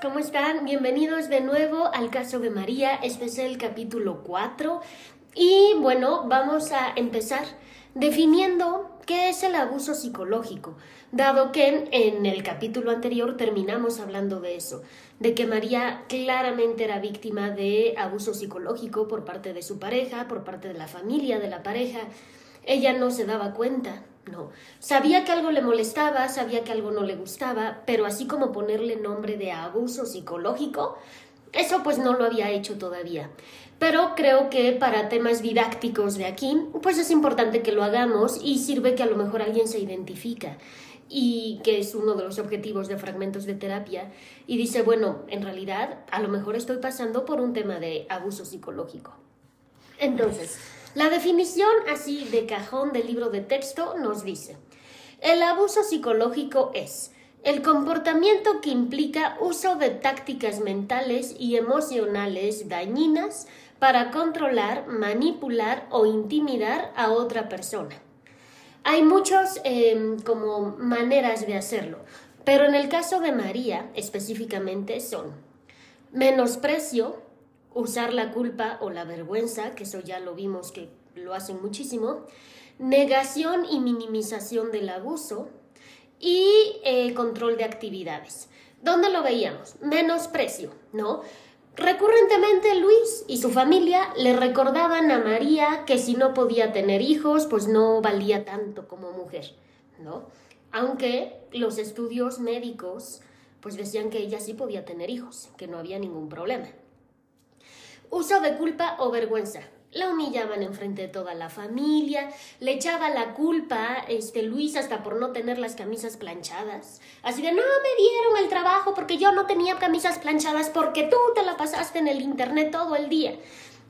¿cómo están? Bienvenidos de nuevo al caso de María. Este es el capítulo 4. Y bueno, vamos a empezar definiendo qué es el abuso psicológico, dado que en el capítulo anterior terminamos hablando de eso, de que María claramente era víctima de abuso psicológico por parte de su pareja, por parte de la familia de la pareja. Ella no se daba cuenta, Sabía que algo le molestaba, sabía que algo no le gustaba, pero así como ponerle nombre de abuso psicológico, eso pues no lo había hecho todavía. Pero creo que para temas didácticos de aquí, pues es importante que lo hagamos y sirve que a lo mejor alguien se identifica y que es uno de los objetivos de fragmentos de terapia y dice, bueno, en realidad a lo mejor estoy pasando por un tema de abuso psicológico. Entonces, la definición así de cajón del libro de texto nos dice, el abuso psicológico es el comportamiento que implica uso de tácticas mentales y emocionales dañinas para controlar, manipular o intimidar a otra persona. Hay muchas em, como maneras de hacerlo, pero en el caso de María específicamente son menosprecio, usar la culpa o la vergüenza, que eso ya lo vimos que lo hacen muchísimo, negación y minimización del abuso y eh, control de actividades. ¿Dónde lo veíamos? Menosprecio, ¿no? Recurrentemente Luis y su familia le recordaban a María que si no podía tener hijos, pues no valía tanto como mujer, ¿no? Aunque los estudios médicos pues decían que ella sí podía tener hijos, que no había ningún problema. Uso de culpa o vergüenza. La humillaban enfrente de toda la familia, le echaba la culpa este Luis hasta por no tener las camisas planchadas. Así de no me dieron el trabajo porque yo no tenía camisas planchadas porque tú te la pasaste en el internet todo el día.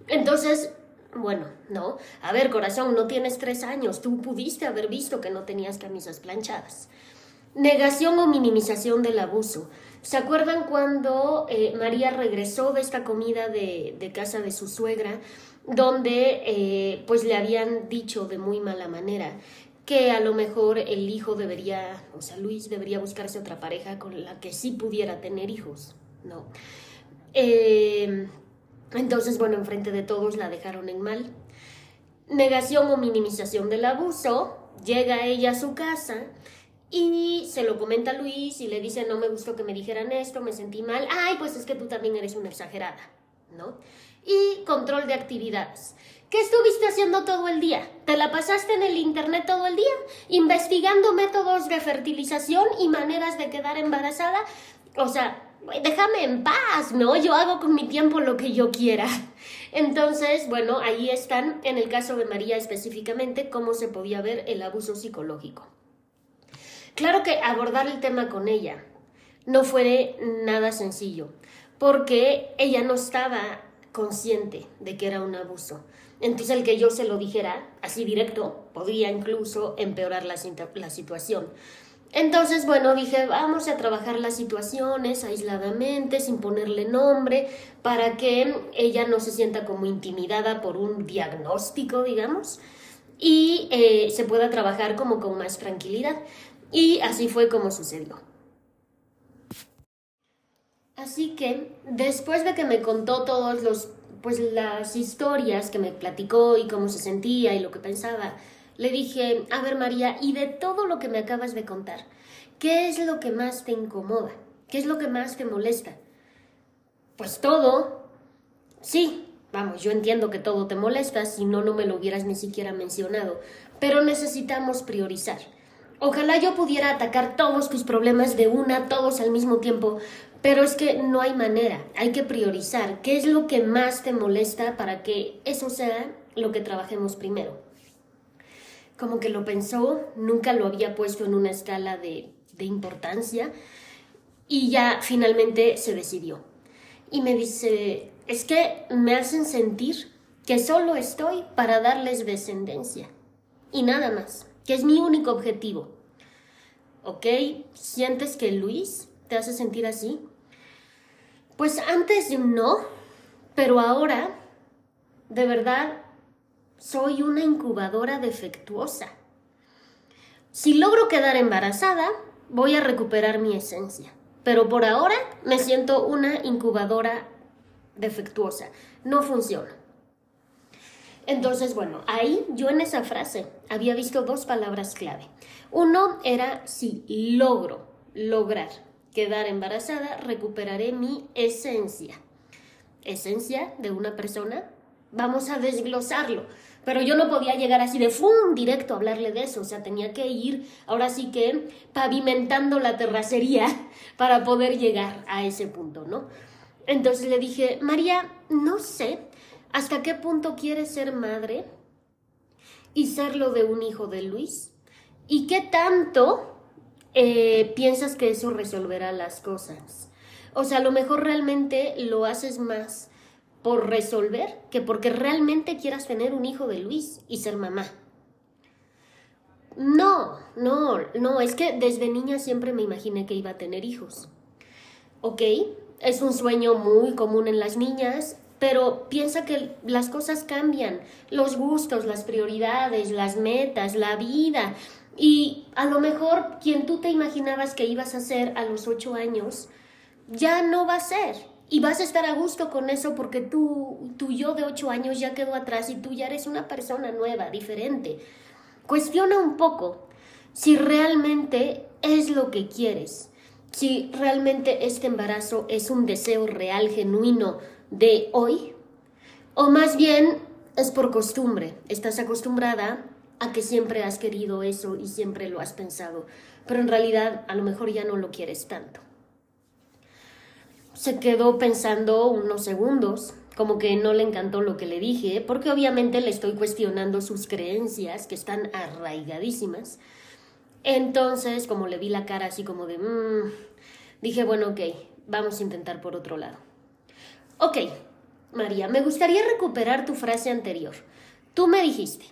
Entonces, bueno, no. A ver, corazón, no tienes tres años. Tú pudiste haber visto que no tenías camisas planchadas. Negación o minimización del abuso. ¿Se acuerdan cuando eh, María regresó de esta comida de, de casa de su suegra, donde eh, pues le habían dicho de muy mala manera que a lo mejor el hijo debería, o sea, Luis debería buscarse otra pareja con la que sí pudiera tener hijos, ¿no? Eh, entonces, bueno, enfrente de todos la dejaron en mal. Negación o minimización del abuso, llega ella a su casa y se lo comenta Luis y le dice, no me gustó que me dijeran esto, me sentí mal. Ay, pues es que tú también eres una exagerada, ¿no? Y control de actividades. ¿Qué estuviste haciendo todo el día? ¿Te la pasaste en el Internet todo el día? ¿Investigando métodos de fertilización y maneras de quedar embarazada? O sea, déjame en paz, ¿no? Yo hago con mi tiempo lo que yo quiera. Entonces, bueno, ahí están, en el caso de María específicamente, cómo se podía ver el abuso psicológico. Claro que abordar el tema con ella no fue nada sencillo, porque ella no estaba consciente de que era un abuso. Entonces el que yo se lo dijera así directo podría incluso empeorar la, situación. Entonces, bueno, dije, vamos a trabajar las situaciones aisladamente, sin ponerle nombre, para que ella no se sienta como intimidada por un diagnóstico, digamos, y eh, se pueda trabajar como con más tranquilidad. Y así fue como sucedió. Así que después de que me contó todos los pues las historias que me platicó y cómo se sentía y lo que pensaba, le dije, "A ver, María, y de todo lo que me acabas de contar, ¿qué es lo que más te incomoda? ¿Qué es lo que más te molesta?" Pues todo. Sí, vamos, yo entiendo que todo te molesta, si no no me lo hubieras ni siquiera mencionado, pero necesitamos priorizar. Ojalá yo pudiera atacar todos tus problemas de una, todos al mismo tiempo, pero es que no hay manera, hay que priorizar qué es lo que más te molesta para que eso sea lo que trabajemos primero. Como que lo pensó, nunca lo había puesto en una escala de, importancia y ya finalmente se decidió. Y me dice, es que me hacen sentir que solo estoy para darles descendencia y nada más que es mi único objetivo. ¿Ok? ¿Sientes que Luis te hace sentir así? Pues antes no, pero ahora, de verdad, soy una incubadora defectuosa. Si logro quedar embarazada, voy a recuperar mi esencia. pero por ahora me siento una incubadora defectuosa. No funciona. Entonces, bueno, ahí yo en esa frase había visto dos palabras clave. Uno era si logro lograr quedar embarazada, recuperaré mi esencia. ¿Esencia de una persona? Vamos a desglosarlo. Pero yo no podía llegar así de ¡fum! directo a hablarle de eso. O sea, tenía que ir ahora sí que pavimentando la terracería para poder llegar a ese punto, ¿no? Entonces le dije, María, no sé hasta qué punto quieres ser madre y serlo de un hijo de Luis. ¿Y qué tanto eh, piensas que eso resolverá las cosas? O sea, a lo mejor realmente lo haces más por resolver que porque realmente quieras tener un hijo de Luis y ser mamá. No, no, no, es que desde niña siempre me imaginé que iba a tener hijos. ¿Ok? Es un sueño muy común en las niñas, pero piensa que las cosas cambian, los gustos, las prioridades, las metas, la vida. Y a lo mejor quien tú te imaginabas que ibas a ser a los ocho años, ya no va a ser. Y vas a estar a gusto con eso porque tú, tu yo de ocho años ya quedó atrás y tú ya eres una persona nueva, diferente. Cuestiona un poco si realmente es lo que quieres, si realmente este embarazo es un deseo real, genuino de hoy, o más bien es por costumbre, estás acostumbrada a que siempre has querido eso y siempre lo has pensado, pero en realidad a lo mejor ya no lo quieres tanto se quedó pensando unos segundos, como que no le encantó lo que le dije, porque obviamente le estoy cuestionando sus creencias, que están arraigadísimas. Entonces, como le vi la cara así como de, mmm, dije, bueno, ok, vamos a intentar por otro lado. Ok, María, me gustaría recuperar tu frase anterior. Tú me dijiste,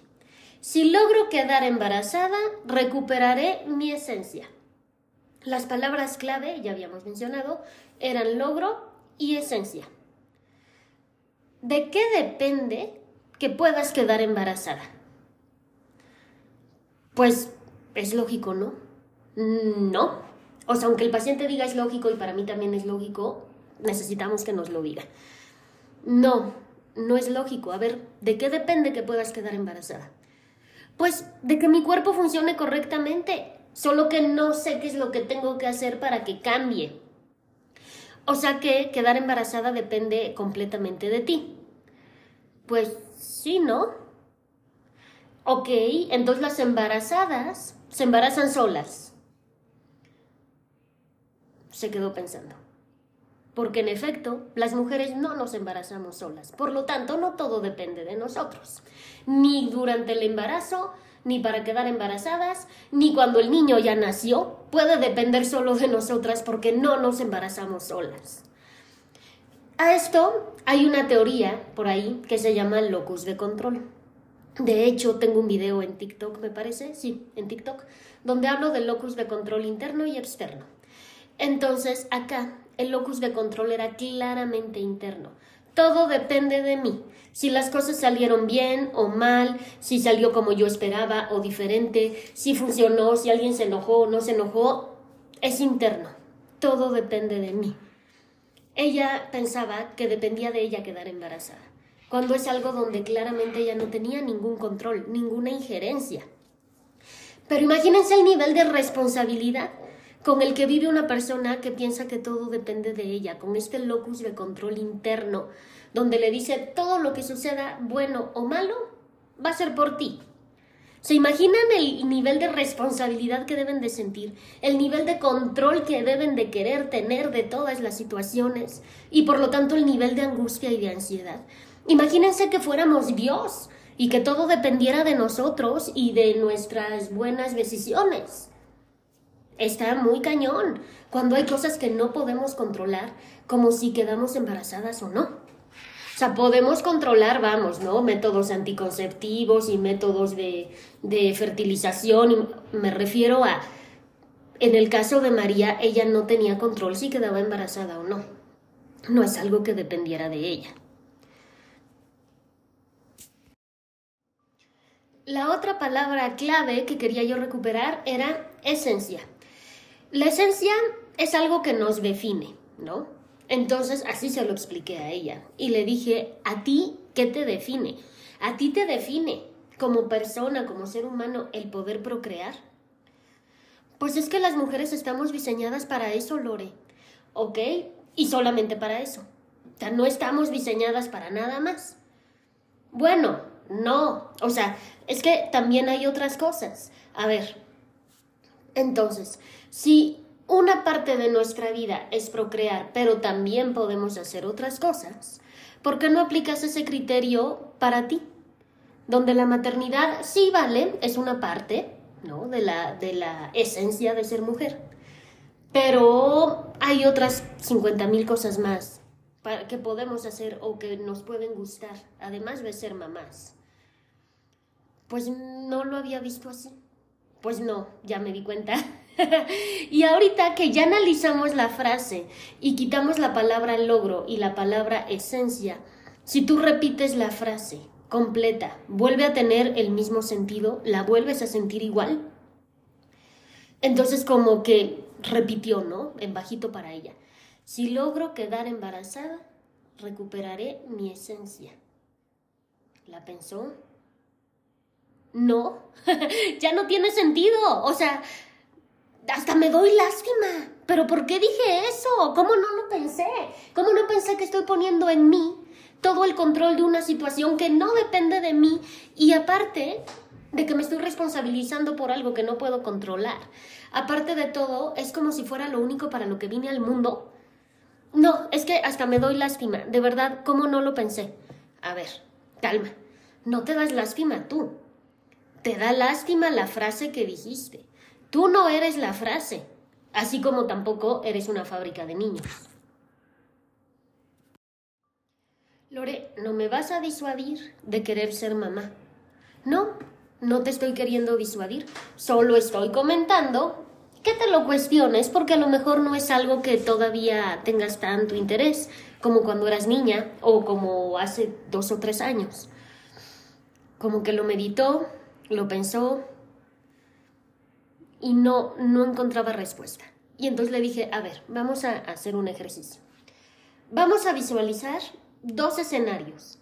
si logro quedar embarazada, recuperaré mi esencia. Las palabras clave, ya habíamos mencionado, eran logro y esencia. ¿De qué depende que puedas quedar embarazada? Pues es lógico, ¿no? No. O sea, aunque el paciente diga es lógico y para mí también es lógico, necesitamos que nos lo diga. No, no es lógico. A ver, ¿de qué depende que puedas quedar embarazada? Pues de que mi cuerpo funcione correctamente, solo que no sé qué es lo que tengo que hacer para que cambie. O sea que quedar embarazada depende completamente de ti. Pues sí, ¿no? Ok, entonces las embarazadas se embarazan solas. Se quedó pensando. Porque en efecto, las mujeres no nos embarazamos solas. Por lo tanto, no todo depende de nosotros. Ni durante el embarazo, ni para quedar embarazadas, ni cuando el niño ya nació, puede depender solo de nosotras porque no nos embarazamos solas. A esto hay una teoría por ahí que se llama locus de control. De hecho, tengo un video en TikTok, me parece, sí, en TikTok, donde hablo del locus de control interno y externo. Entonces, acá, el locus de control era claramente interno. Todo depende de mí. Si las cosas salieron bien o mal, si salió como yo esperaba o diferente, si funcionó, si alguien se enojó o no se enojó, es interno. Todo depende de mí. Ella pensaba que dependía de ella quedar embarazada, cuando es algo donde claramente ella no tenía ningún control, ninguna injerencia. Pero imagínense el nivel de responsabilidad con el que vive una persona que piensa que todo depende de ella, con este locus de control interno, donde le dice todo lo que suceda, bueno o malo, va a ser por ti. ¿Se imaginan el nivel de responsabilidad que deben de sentir, el nivel de control que deben de querer tener de todas las situaciones y por lo tanto el nivel de angustia y de ansiedad? Imagínense que fuéramos Dios y que todo dependiera de nosotros y de nuestras buenas decisiones está muy cañón cuando hay cosas que no podemos controlar, como si quedamos embarazadas o no. O sea, podemos controlar, vamos, ¿no? Métodos anticonceptivos y métodos de, fertilización. Y me refiero a, en el caso de María, ella no tenía control si quedaba embarazada o no. No es algo que dependiera de ella. La otra palabra clave que quería yo recuperar era esencia. La esencia es algo que nos define, ¿no? Entonces así se lo expliqué a ella y le dije, ¿a ti qué te define? ¿A ti te define como persona, como ser humano, el poder procrear? Pues es que las mujeres estamos diseñadas para eso, Lore, ¿ok? Y solamente para eso. O sea, no estamos diseñadas para nada más. Bueno, no, o sea, es que también hay otras cosas. A ver, entonces, si una parte de nuestra vida es procrear, pero también podemos hacer otras cosas, ¿por qué no aplicas ese criterio para ti? Donde la maternidad sí vale, es una parte, ¿no? De la, de la esencia de ser mujer. Pero hay otras 50 mil cosas más que podemos hacer o que nos pueden gustar, además de ser mamás. Pues no lo había visto así. Pues no, ya me di cuenta. y ahorita que ya analizamos la frase y quitamos la palabra logro y la palabra esencia, si tú repites la frase completa, vuelve a tener el mismo sentido, la vuelves a sentir igual. Entonces como que repitió, ¿no? En bajito para ella. Si logro quedar embarazada, recuperaré mi esencia. ¿La pensó? No, ya no tiene sentido. O sea, hasta me doy lástima. Pero ¿por qué dije eso? ¿Cómo no lo pensé? ¿Cómo no pensé que estoy poniendo en mí todo el control de una situación que no depende de mí y aparte de que me estoy responsabilizando por algo que no puedo controlar? Aparte de todo, es como si fuera lo único para lo que vine al mundo. No, es que hasta me doy lástima. De verdad, ¿cómo no lo pensé? A ver, calma. No te das lástima tú. Te da lástima la frase que dijiste. Tú no eres la frase, así como tampoco eres una fábrica de niños. Lore, no me vas a disuadir de querer ser mamá. No, no te estoy queriendo disuadir, solo estoy comentando que te lo cuestiones porque a lo mejor no es algo que todavía tengas tanto interés como cuando eras niña o como hace dos o tres años. Como que lo meditó, lo pensó y no, no encontraba respuesta. Y entonces le dije, a ver, vamos a hacer un ejercicio. Vamos a visualizar dos escenarios.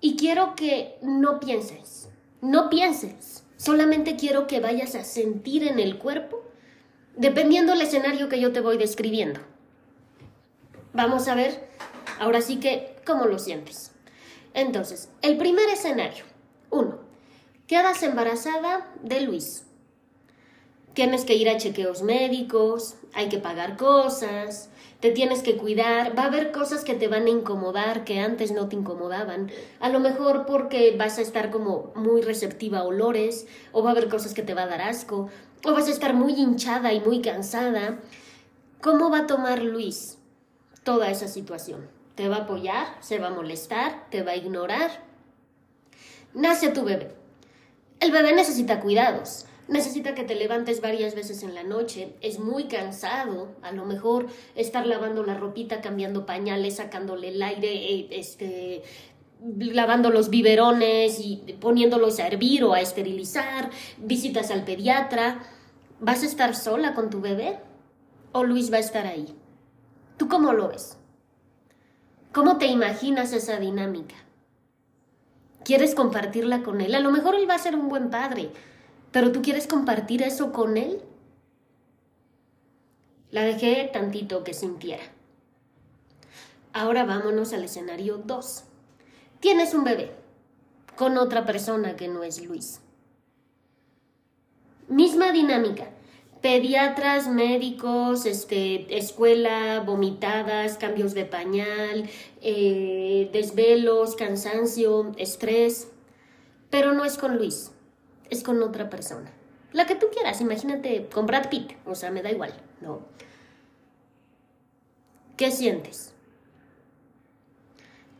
Y quiero que no pienses, no pienses. Solamente quiero que vayas a sentir en el cuerpo, dependiendo del escenario que yo te voy describiendo. Vamos a ver, ahora sí que, ¿cómo lo sientes? Entonces, el primer escenario. Uno, quedas embarazada de Luis. Tienes que ir a chequeos médicos, hay que pagar cosas, te tienes que cuidar, va a haber cosas que te van a incomodar que antes no te incomodaban, a lo mejor porque vas a estar como muy receptiva a olores, o va a haber cosas que te va a dar asco, o vas a estar muy hinchada y muy cansada. ¿Cómo va a tomar Luis toda esa situación? ¿Te va a apoyar? ¿Se va a molestar? ¿Te va a ignorar? Nace tu bebé el bebé necesita cuidados, necesita que te levantes varias veces en la noche, es muy cansado, a lo mejor estar lavando la ropita, cambiando pañales, sacándole el aire, eh, este, lavando los biberones y poniéndolos a hervir o a esterilizar, visitas al pediatra. ¿Vas a estar sola con tu bebé? ¿O Luis va a estar ahí? ¿Tú cómo lo ves? ¿Cómo te imaginas esa dinámica? quieres compartirla con él. A lo mejor él va a ser un buen padre, pero tú quieres compartir eso con él. La dejé tantito que sintiera. Ahora vámonos al escenario 2. Tienes un bebé con otra persona que no es Luis. Misma dinámica pediatras, médicos, este, escuela, vomitadas, cambios de pañal, eh, desvelos, cansancio, estrés. Pero no es con Luis, es con otra persona. La que tú quieras, imagínate con Brad Pitt, o sea, me da igual, ¿no? ¿Qué sientes?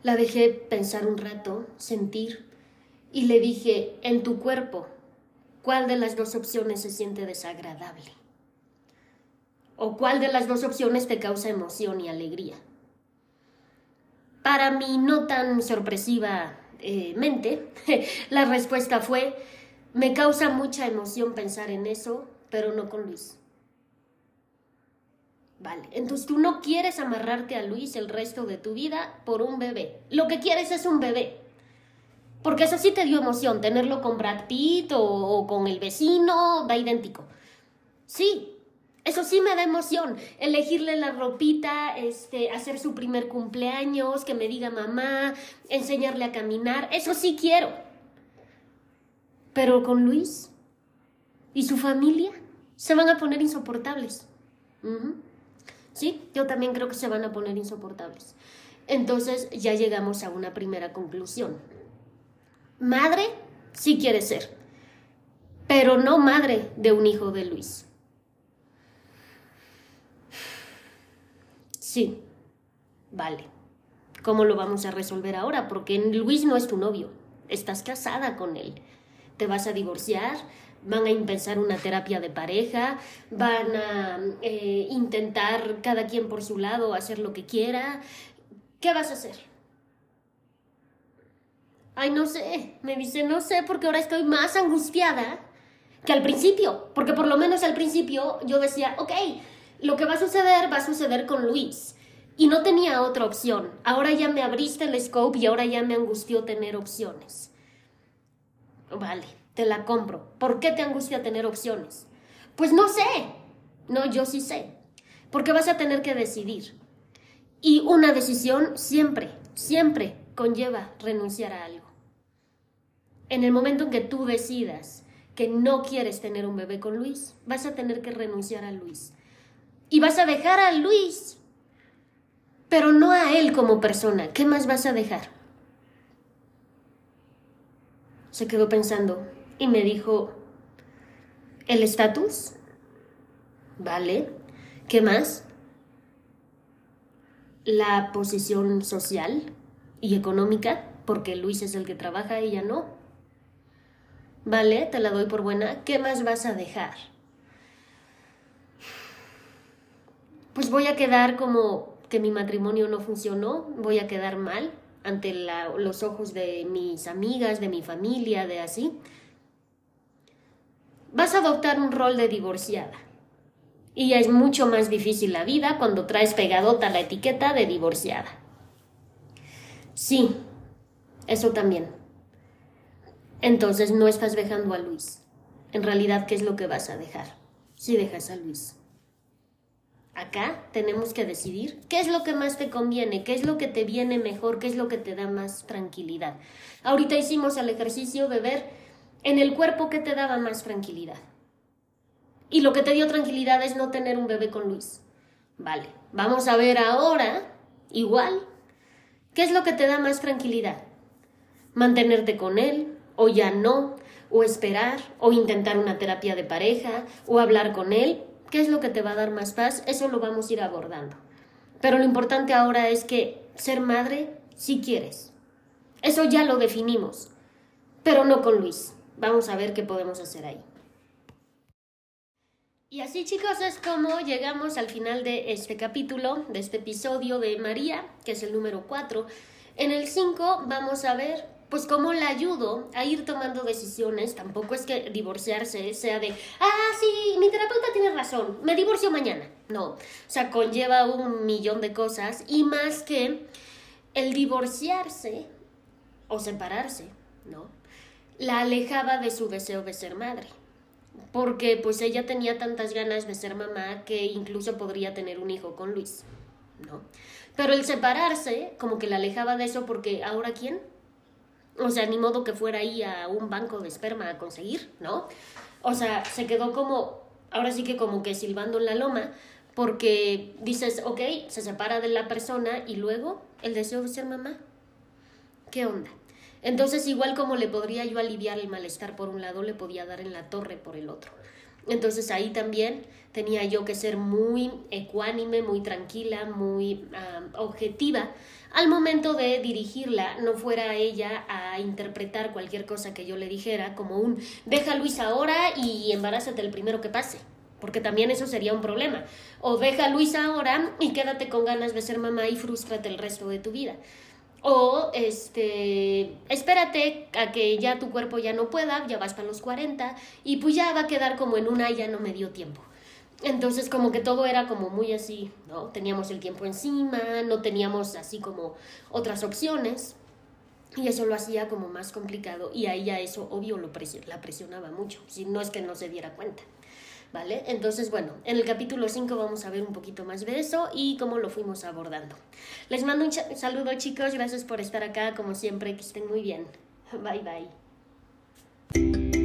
La dejé pensar un rato, sentir, y le dije, en tu cuerpo ¿Cuál de las dos opciones se siente desagradable? ¿O cuál de las dos opciones te causa emoción y alegría? Para mi no tan sorpresiva mente, la respuesta fue, me causa mucha emoción pensar en eso, pero no con Luis. Vale, entonces tú no quieres amarrarte a Luis el resto de tu vida por un bebé. Lo que quieres es un bebé. Porque eso sí te dio emoción, tenerlo con Brad Pitt o, con el vecino, da idéntico. Sí, eso sí me da emoción, elegirle la ropita, este, hacer su primer cumpleaños, que me diga mamá, enseñarle a caminar, eso sí quiero. Pero con Luis y su familia se van a poner insoportables. Sí, yo también creo que se van a poner insoportables. Entonces ya llegamos a una primera conclusión. Madre sí quiere ser, pero no madre de un hijo de Luis. Sí. Vale. ¿Cómo lo vamos a resolver ahora? Porque Luis no es tu novio. Estás casada con él. Te vas a divorciar, van a empezar una terapia de pareja, van a eh, intentar cada quien por su lado hacer lo que quiera. ¿Qué vas a hacer? Ay, no sé. Me dice, no sé, porque ahora estoy más angustiada que al principio. Porque por lo menos al principio yo decía, ok, lo que va a suceder va a suceder con Luis. Y no tenía otra opción. Ahora ya me abriste el scope y ahora ya me angustió tener opciones. Vale, te la compro. ¿Por qué te angustia tener opciones? Pues no sé. No, yo sí sé. Porque vas a tener que decidir. Y una decisión siempre, siempre conlleva renunciar a algo. En el momento en que tú decidas que no quieres tener un bebé con Luis, vas a tener que renunciar a Luis y vas a dejar a Luis, pero no a él como persona. ¿Qué más vas a dejar? Se quedó pensando y me dijo, ¿el estatus? Vale. ¿Qué más? La posición social y económica, porque Luis es el que trabaja, ella no. Vale, te la doy por buena. ¿Qué más vas a dejar? pues voy a quedar como que mi matrimonio no funcionó, voy a quedar mal ante los ojos de mis amigas, de mi familia, de así. Vas a adoptar un rol de divorciada. Y es mucho más difícil la vida cuando traes pegadota la etiqueta de divorciada. Sí, eso también. Entonces no estás dejando a Luis. En realidad, ¿qué es lo que vas a dejar? Si dejas a Luis. Acá tenemos que decidir qué es lo que más te conviene, qué es lo que te viene mejor, qué es lo que te da más tranquilidad. Ahorita hicimos el ejercicio de ver en el cuerpo qué te daba más tranquilidad. Y lo que te dio tranquilidad es no tener un bebé con Luis. Vale, vamos a ver ahora, igual, qué es lo que te da más tranquilidad. Mantenerte con él, o ya no, o esperar, o intentar una terapia de pareja, o hablar con él, ¿Qué es lo que te va a dar más paz? Eso lo vamos a ir abordando. Pero lo importante ahora es que ser madre, si quieres. Eso ya lo definimos. Pero no con Luis. Vamos a ver qué podemos hacer ahí. Y así chicos es como llegamos al final de este capítulo, de este episodio de María, que es el número 4. En el 5 vamos a ver pues cómo la ayudo a ir tomando decisiones, tampoco es que divorciarse sea de, ah, sí, mi terapeuta tiene razón, me divorcio mañana. No, o sea, conlleva un millón de cosas y más que el divorciarse o separarse, ¿no? La alejaba de su deseo de ser madre. Porque pues ella tenía tantas ganas de ser mamá que incluso podría tener un hijo con Luis, ¿no? Pero el separarse como que la alejaba de eso porque ahora quién? O sea, ni modo que fuera ahí a un banco de esperma a conseguir, ¿no? O sea, se quedó como, ahora sí que como que silbando en la loma, porque dices, ok, se separa de la persona y luego el deseo de ser mamá. ¿Qué onda? Entonces, igual como le podría yo aliviar el malestar por un lado, le podía dar en la torre por el otro. Entonces ahí también tenía yo que ser muy ecuánime, muy tranquila, muy objetiva al momento de dirigirla, no fuera ella a interpretar cualquier cosa que yo le dijera como un deja Luis ahora y embarázate el primero que pase. Porque también eso sería un problema. O deja a Luis ahora y quédate con ganas de ser mamá y frustrate el resto de tu vida. O este, espérate a que ya tu cuerpo ya no pueda, ya vas para los 40 y pues ya va a quedar como en una ya no me dio tiempo. Entonces como que todo era como muy así, ¿no? Teníamos el tiempo encima, no teníamos así como otras opciones. Y eso lo hacía como más complicado y a ella eso obvio lo la presionaba mucho, si no es que no se diera cuenta. ¿Vale? Entonces, bueno, en el capítulo 5 vamos a ver un poquito más de eso y cómo lo fuimos abordando. Les mando un saludo chicos, gracias por estar acá, como siempre, que estén muy bien. Bye bye.